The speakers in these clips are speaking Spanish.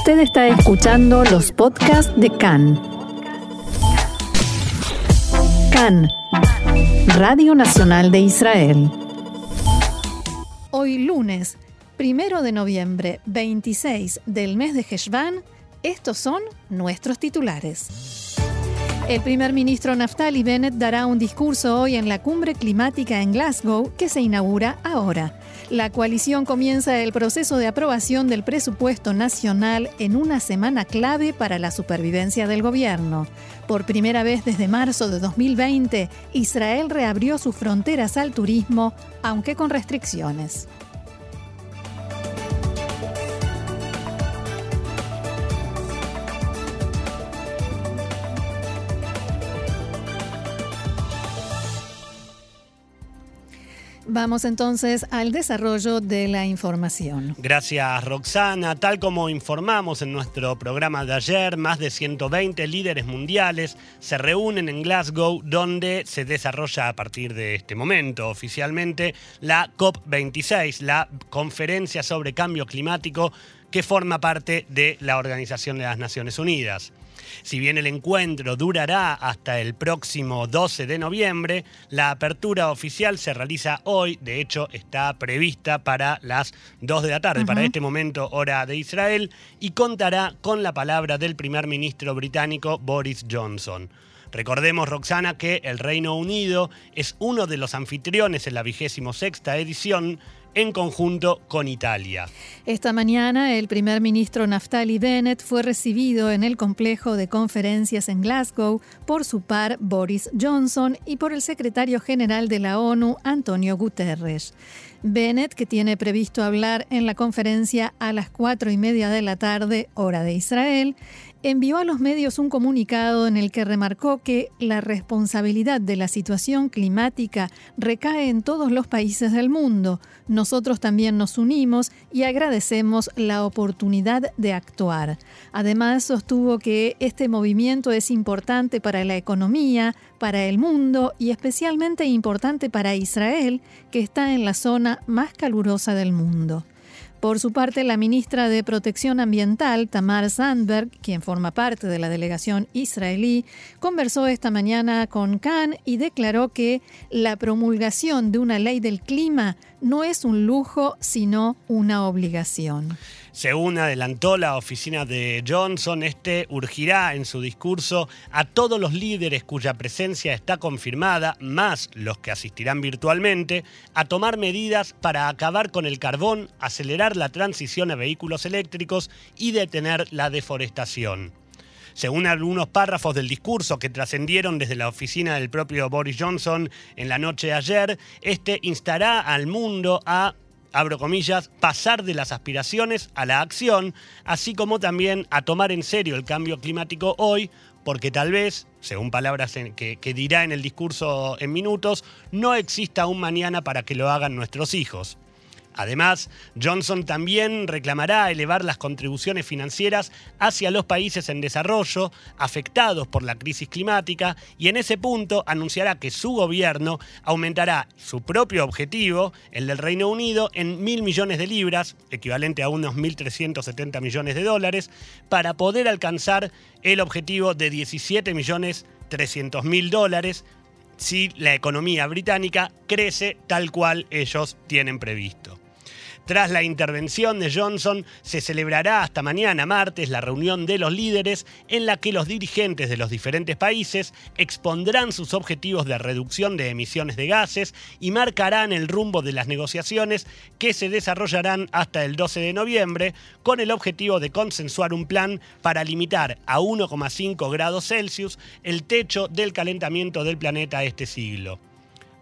Usted está escuchando los podcasts de CAN. CAN, Radio Nacional de Israel. Hoy lunes, primero de noviembre, 26 del mes de Heshvan, estos son nuestros titulares. El primer ministro Naftali Bennett dará un discurso hoy en la cumbre climática en Glasgow que se inaugura ahora. La coalición comienza el proceso de aprobación del presupuesto nacional en una semana clave para la supervivencia del gobierno. Por primera vez desde marzo de 2020, Israel reabrió sus fronteras al turismo, aunque con restricciones. Vamos entonces al desarrollo de la información. Gracias Roxana. Tal como informamos en nuestro programa de ayer, más de 120 líderes mundiales se reúnen en Glasgow donde se desarrolla a partir de este momento oficialmente la COP26, la conferencia sobre cambio climático que forma parte de la Organización de las Naciones Unidas. Si bien el encuentro durará hasta el próximo 12 de noviembre, la apertura oficial se realiza hoy, de hecho está prevista para las 2 de la tarde, para este momento hora de Israel, y contará con la palabra del primer ministro británico Boris Johnson. Recordemos, Roxana, que el Reino Unido es uno de los anfitriones en la vigésimo sexta edición en conjunto con Italia. Esta mañana el primer ministro Naftali Bennett fue recibido en el complejo de conferencias en Glasgow por su par Boris Johnson y por el secretario general de la ONU, Antonio Guterres. Bennett, que tiene previsto hablar en la conferencia a las cuatro y media de la tarde, hora de Israel, envió a los medios un comunicado en el que remarcó que la responsabilidad de la situación climática recae en todos los países del mundo. Nosotros también nos unimos y agradecemos la oportunidad de actuar. Además, sostuvo que este movimiento es importante para la economía, para el mundo y especialmente importante para Israel, que está en la zona más calurosa del mundo. Por su parte, la ministra de Protección Ambiental, Tamar Sandberg, quien forma parte de la delegación israelí, conversó esta mañana con Khan y declaró que la promulgación de una ley del clima no es un lujo, sino una obligación. Según adelantó la oficina de Johnson, este urgirá en su discurso a todos los líderes cuya presencia está confirmada, más los que asistirán virtualmente, a tomar medidas para acabar con el carbón, acelerar la transición a vehículos eléctricos y detener la deforestación. Según algunos párrafos del discurso que trascendieron desde la oficina del propio Boris Johnson en la noche de ayer, este instará al mundo a abro comillas, pasar de las aspiraciones a la acción, así como también a tomar en serio el cambio climático hoy, porque tal vez, según palabras que, dirá en el discurso en minutos, no exista un mañana para que lo hagan nuestros hijos. Además, Johnson también reclamará elevar las contribuciones financieras hacia los países en desarrollo afectados por la crisis climática y en ese punto anunciará que su gobierno aumentará su propio objetivo, el del Reino Unido, en mil millones de libras, equivalente a unos 1.370 millones de dólares, para poder alcanzar el objetivo de 17 millones 300 mil dólares si la economía británica crece tal cual ellos tienen previsto. Tras la intervención de Johnson, se celebrará hasta mañana martes la reunión de los líderes en la que los dirigentes de los diferentes países expondrán sus objetivos de reducción de emisiones de gases y marcarán el rumbo de las negociaciones que se desarrollarán hasta el 12 de noviembre con el objetivo de consensuar un plan para limitar a 1,5 grados Celsius el techo del calentamiento del planeta este siglo.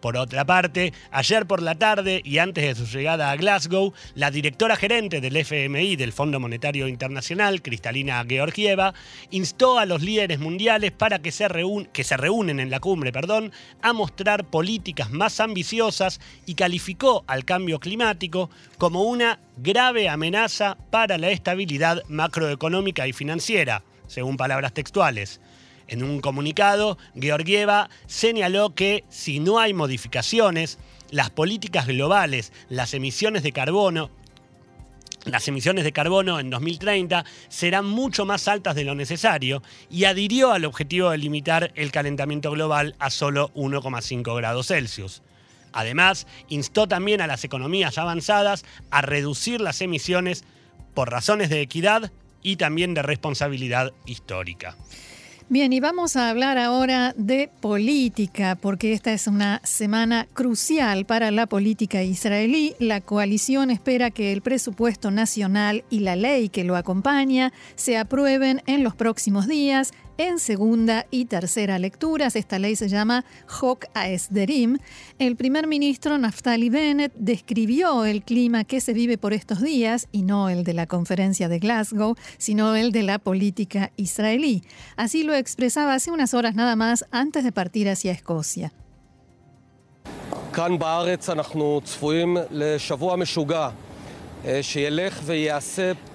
Por otra parte, ayer por la tarde y antes de su llegada a Glasgow, la directora gerente del FMI, del Fondo Monetario Internacional, Cristalina Georgieva, instó a los líderes mundiales para que se, reúnen en la cumbre perdón, a mostrar políticas más ambiciosas y calificó al cambio climático como una grave amenaza para la estabilidad macroeconómica y financiera, según palabras textuales. En un comunicado, Georgieva señaló que si no hay modificaciones, las políticas globales, las emisiones de carbono las emisiones de carbono en 2030 serán mucho más altas de lo necesario y adhirió al objetivo de limitar el calentamiento global a solo 1,5 grados Celsius. Además, instó también a las economías avanzadas a reducir las emisiones por razones de equidad y también de responsabilidad histórica. Bien, y vamos a hablar ahora de política, porque esta es una semana crucial para la política israelí. La coalición espera que el presupuesto nacional y la ley que lo acompaña se aprueben en los próximos días en segunda y tercera lecturas. Esta ley se llama Hok Aesderim. El primer ministro Naftali Bennett describió el clima que se vive por estos días, y no el de la conferencia de Glasgow, sino el de la política israelí. Así lo expresaba hace unas horas nada más antes de partir hacia Escocia.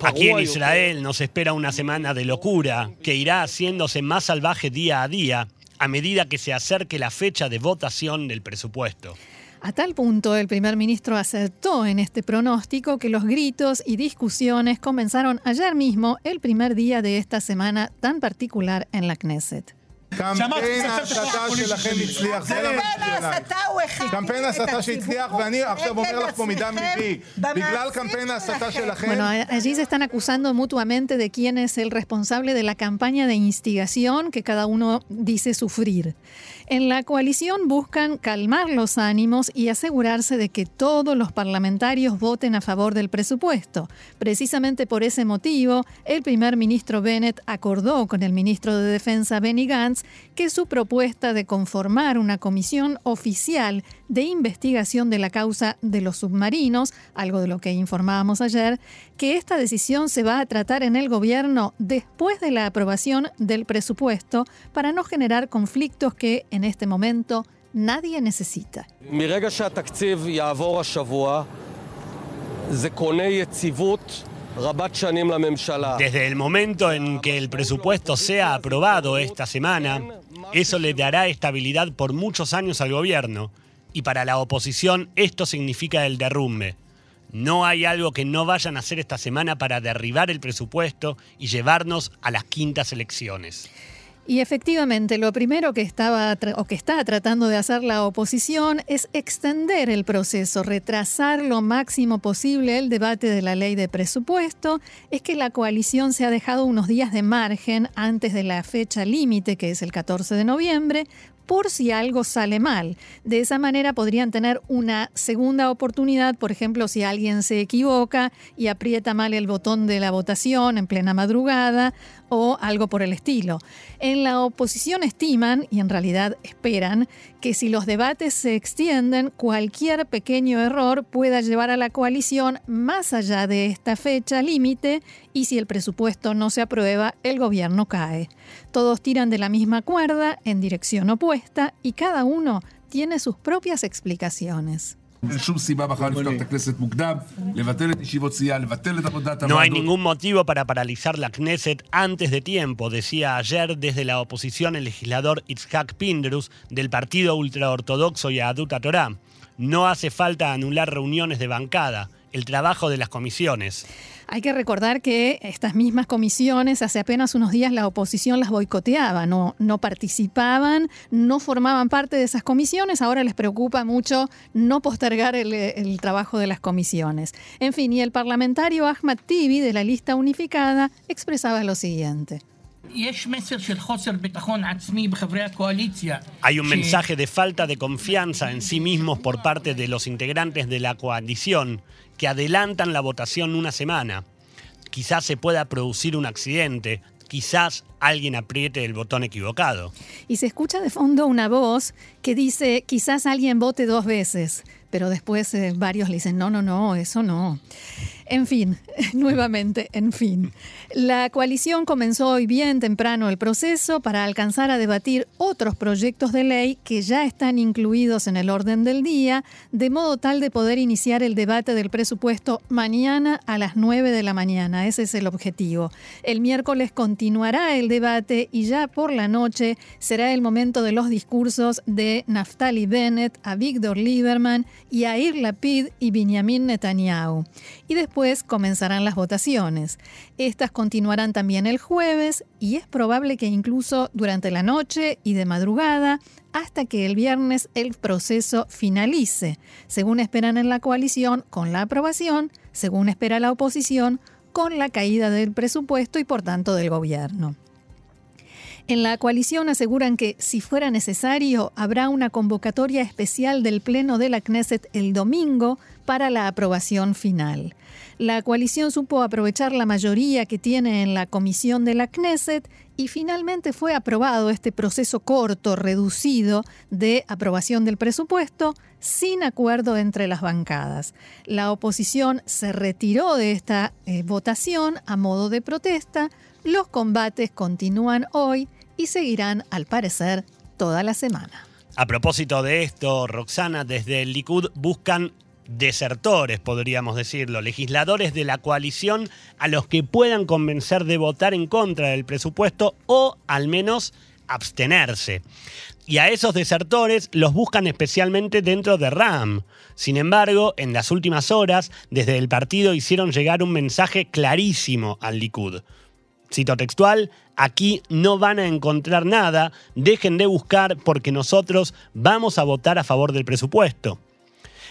Aquí en Israel nos espera una semana de locura que irá haciéndose más salvaje día a día a medida que se acerque la fecha de votación del presupuesto. A tal punto, el primer ministro acertó en este pronóstico que los gritos y discusiones comenzaron ayer mismo, el primer día de esta semana tan particular en la Knesset. קמפיין ההסתה שלכם הצליח, זה ההסתה הוא הכין קמפיין ההסתה שהצליח, ואני עכשיו אומר לך פה מדם ליבי, בגלל קמפיין ההסתה שלכם... Bueno, allí se están acusando mutuamente de quién es el responsable de la campaña de instigación que cada uno dice sufrir. En la coalición buscan calmar los ánimos y asegurarse de que todos los parlamentarios voten a favor del presupuesto. Precisamente por ese motivo, el primer ministro Bennett acordó con el ministro de Defensa Benny Gantz que su propuesta de conformar una comisión oficial de investigación de la causa de los submarinos, algo de lo que informábamos ayer, que esta decisión se va a tratar en el gobierno después de la aprobación del presupuesto para no generar conflictos que en este momento nadie necesita. Desde el momento en que el presupuesto sea aprobado esta semana, eso le dará estabilidad por muchos años al gobierno. Y para la oposición esto significa el derrumbe. No hay algo que no vayan a hacer esta semana para derribar el presupuesto y llevarnos a las quintas elecciones. Y efectivamente, lo primero que estaba o que está tratando de hacer la oposición es extender el proceso, retrasar lo máximo posible el debate de la ley de presupuesto. Es que la coalición se ha dejado unos días de margen antes de la fecha límite, que es el 14 de noviembre, por si algo sale mal. De esa manera podrían tener una segunda oportunidad, por ejemplo, si alguien se equivoca y aprieta mal el botón de la votación en plena madrugada o algo por el estilo. En la oposición estiman, y en realidad esperan, que si los debates se extienden, cualquier pequeño error pueda llevar a la coalición más allá de esta fecha límite y si el presupuesto no se aprueba, el gobierno cae. Todos tiran de la misma cuerda en dirección opuesta y cada uno tiene sus propias explicaciones. No hay ningún motivo para paralizar la Knesset antes de tiempo, decía ayer desde la oposición el legislador Itzhak Pindrus del partido ultraortodoxo Yaduta Torah. No hace falta anular reuniones de bancada, el trabajo de las comisiones. Hay que recordar que estas mismas comisiones, hace apenas unos días la oposición las boicoteaba, no, no participaban, no formaban parte de esas comisiones, ahora les preocupa mucho no postergar el, el trabajo de las comisiones. En fin, y el parlamentario Ahmad Tibi de la lista unificada expresaba lo siguiente. Hay un mensaje de falta de confianza en sí mismos por parte de los integrantes de la coalición que adelantan la votación una semana. Quizás se pueda producir un accidente, quizás alguien apriete el botón equivocado. Y se escucha de fondo una voz que dice, quizás alguien vote dos veces, pero después eh, varios le dicen, no, no, no, eso no. En fin, nuevamente, en fin. La coalición comenzó hoy bien temprano el proceso para alcanzar a debatir otros proyectos de ley que ya están incluidos en el orden del día, de modo tal de poder iniciar el debate del presupuesto mañana a las 9 de la mañana. Ese es el objetivo. El miércoles continuará el debate y ya por la noche será el momento de los discursos de Naftali Bennett, a Víctor Lieberman y a Ir Lapid y Benjamin Netanyahu. Y después comenzarán las votaciones. Estas continuarán también el jueves y es probable que incluso durante la noche y de madrugada hasta que el viernes el proceso finalice, según esperan en la coalición, con la aprobación, según espera la oposición, con la caída del presupuesto y por tanto del gobierno. En la coalición aseguran que, si fuera necesario, habrá una convocatoria especial del Pleno de la Knesset el domingo para la aprobación final. La coalición supo aprovechar la mayoría que tiene en la comisión de la Knesset y finalmente fue aprobado este proceso corto, reducido, de aprobación del presupuesto sin acuerdo entre las bancadas. La oposición se retiró de esta eh, votación a modo de protesta, los combates continúan hoy y seguirán, al parecer, toda la semana. A propósito de esto, Roxana, desde el Likud buscan desertores, podríamos decirlo, legisladores de la coalición a los que puedan convencer de votar en contra del presupuesto o al menos abstenerse. Y a esos desertores los buscan especialmente dentro de RAM. Sin embargo, en las últimas horas, desde el partido hicieron llegar un mensaje clarísimo al Likud. Cito textual, aquí no van a encontrar nada, dejen de buscar porque nosotros vamos a votar a favor del presupuesto.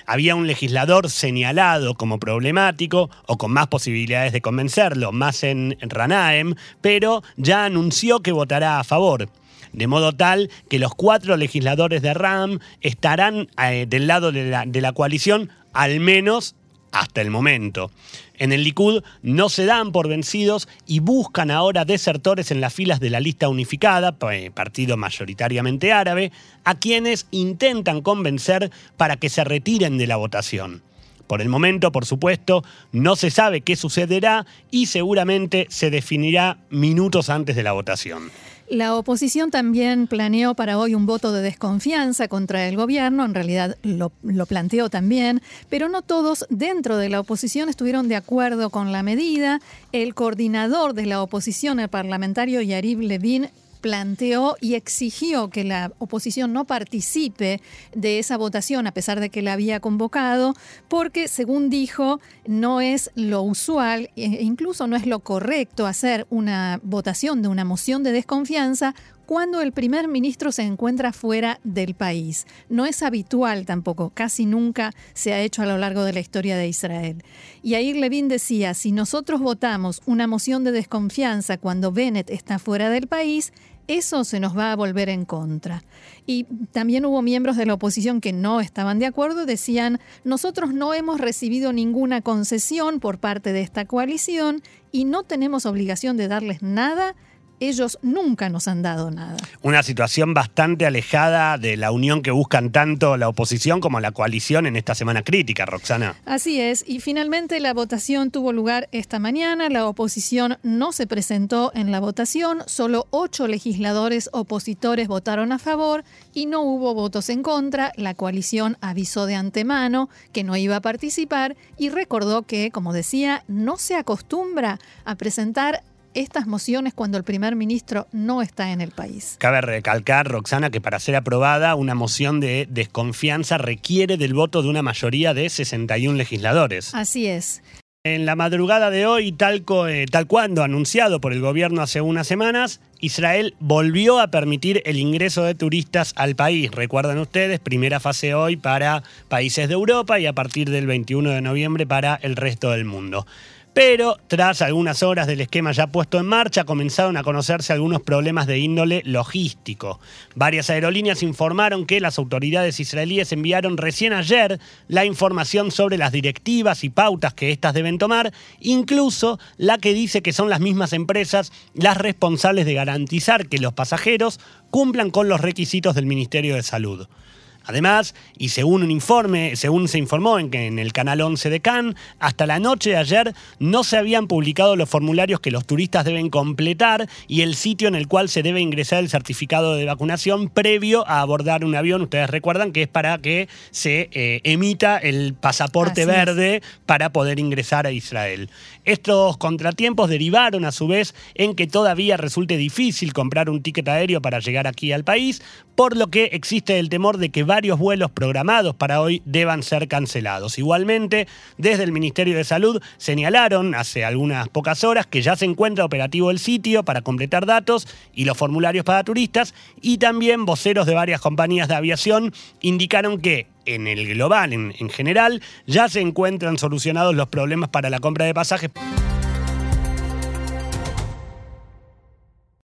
Había un legislador señalado como problemático o con más posibilidades de convencerlo, más en Ranaem, pero ya anunció que votará a favor. De modo tal que los cuatro legisladores de RAM estarán eh, del lado de la, de la coalición, al menos hasta el momento. En el Likud no se dan por vencidos y buscan ahora desertores en las filas de la lista unificada, partido mayoritariamente árabe, a quienes intentan convencer para que se retiren de la votación. Por el momento, por supuesto, no se sabe qué sucederá y seguramente se definirá minutos antes de la votación. La oposición también planeó para hoy un voto de desconfianza contra el gobierno, en realidad lo, planteó también, pero no todos dentro de la oposición estuvieron de acuerdo con la medida. El coordinador de la oposición, el parlamentario Yarib Levin, planteó y exigió que la oposición no participe de esa votación a pesar de que la había convocado, porque según dijo, no es lo usual e incluso no es lo correcto hacer una votación de una moción de desconfianza cuando el primer ministro se encuentra fuera del país. No es habitual tampoco, casi nunca se ha hecho a lo largo de la historia de Israel. Y ahí Levin decía, si nosotros votamos una moción de desconfianza cuando Bennett está fuera del país, eso se nos va a volver en contra. Y también hubo miembros de la oposición que no estaban de acuerdo, decían, nosotros no hemos recibido ninguna concesión por parte de esta coalición y no tenemos obligación de darles nada ellos nunca nos han dado nada. Una situación bastante alejada de la unión que buscan tanto la oposición como la coalición en esta semana crítica, Roxana. Así es, y finalmente la votación tuvo lugar esta mañana, la oposición no se presentó en la votación, solo ocho legisladores opositores votaron a favor y no hubo votos en contra, la coalición avisó de antemano que no iba a participar y recordó que, como decía, no se acostumbra a presentar estas mociones cuando el primer ministro no está en el país. Cabe recalcar, Roxana, que para ser aprobada una moción de desconfianza requiere del voto de una mayoría de 61 legisladores. Así es. En la madrugada de hoy, tal, eh, tal cuando anunciado por el gobierno hace unas semanas, Israel volvió a permitir el ingreso de turistas al país. Recuerdan ustedes, primera fase hoy para países de Europa y a partir del 21 de noviembre para el resto del mundo. Pero tras algunas horas del esquema ya puesto en marcha, comenzaron a conocerse algunos problemas de índole logístico. Varias aerolíneas informaron que las autoridades israelíes enviaron recién ayer la información sobre las directivas y pautas que éstas deben tomar, incluso la que dice que son las mismas empresas las responsables de garantizar que los pasajeros cumplan con los requisitos del Ministerio de Salud. Además, y según un informe, según se informó en, en el canal 11 de Cannes, hasta la noche de ayer no se habían publicado los formularios que los turistas deben completar y el sitio en el cual se debe ingresar el certificado de vacunación previo a abordar un avión. Ustedes recuerdan que es para que se eh, emita el pasaporte verde para poder ingresar a Israel. Estos contratiempos derivaron a su vez en que todavía resulte difícil comprar un ticket aéreo para llegar aquí al país, por lo que existe el temor de que varios vuelos programados para hoy deban ser cancelados. Igualmente, desde el Ministerio de Salud señalaron hace algunas pocas horas que ya se encuentra operativo el sitio para completar datos y los formularios para turistas y también voceros de varias compañías de aviación indicaron que en el global, en, en general, ya se encuentran solucionados los problemas para la compra de pasajes.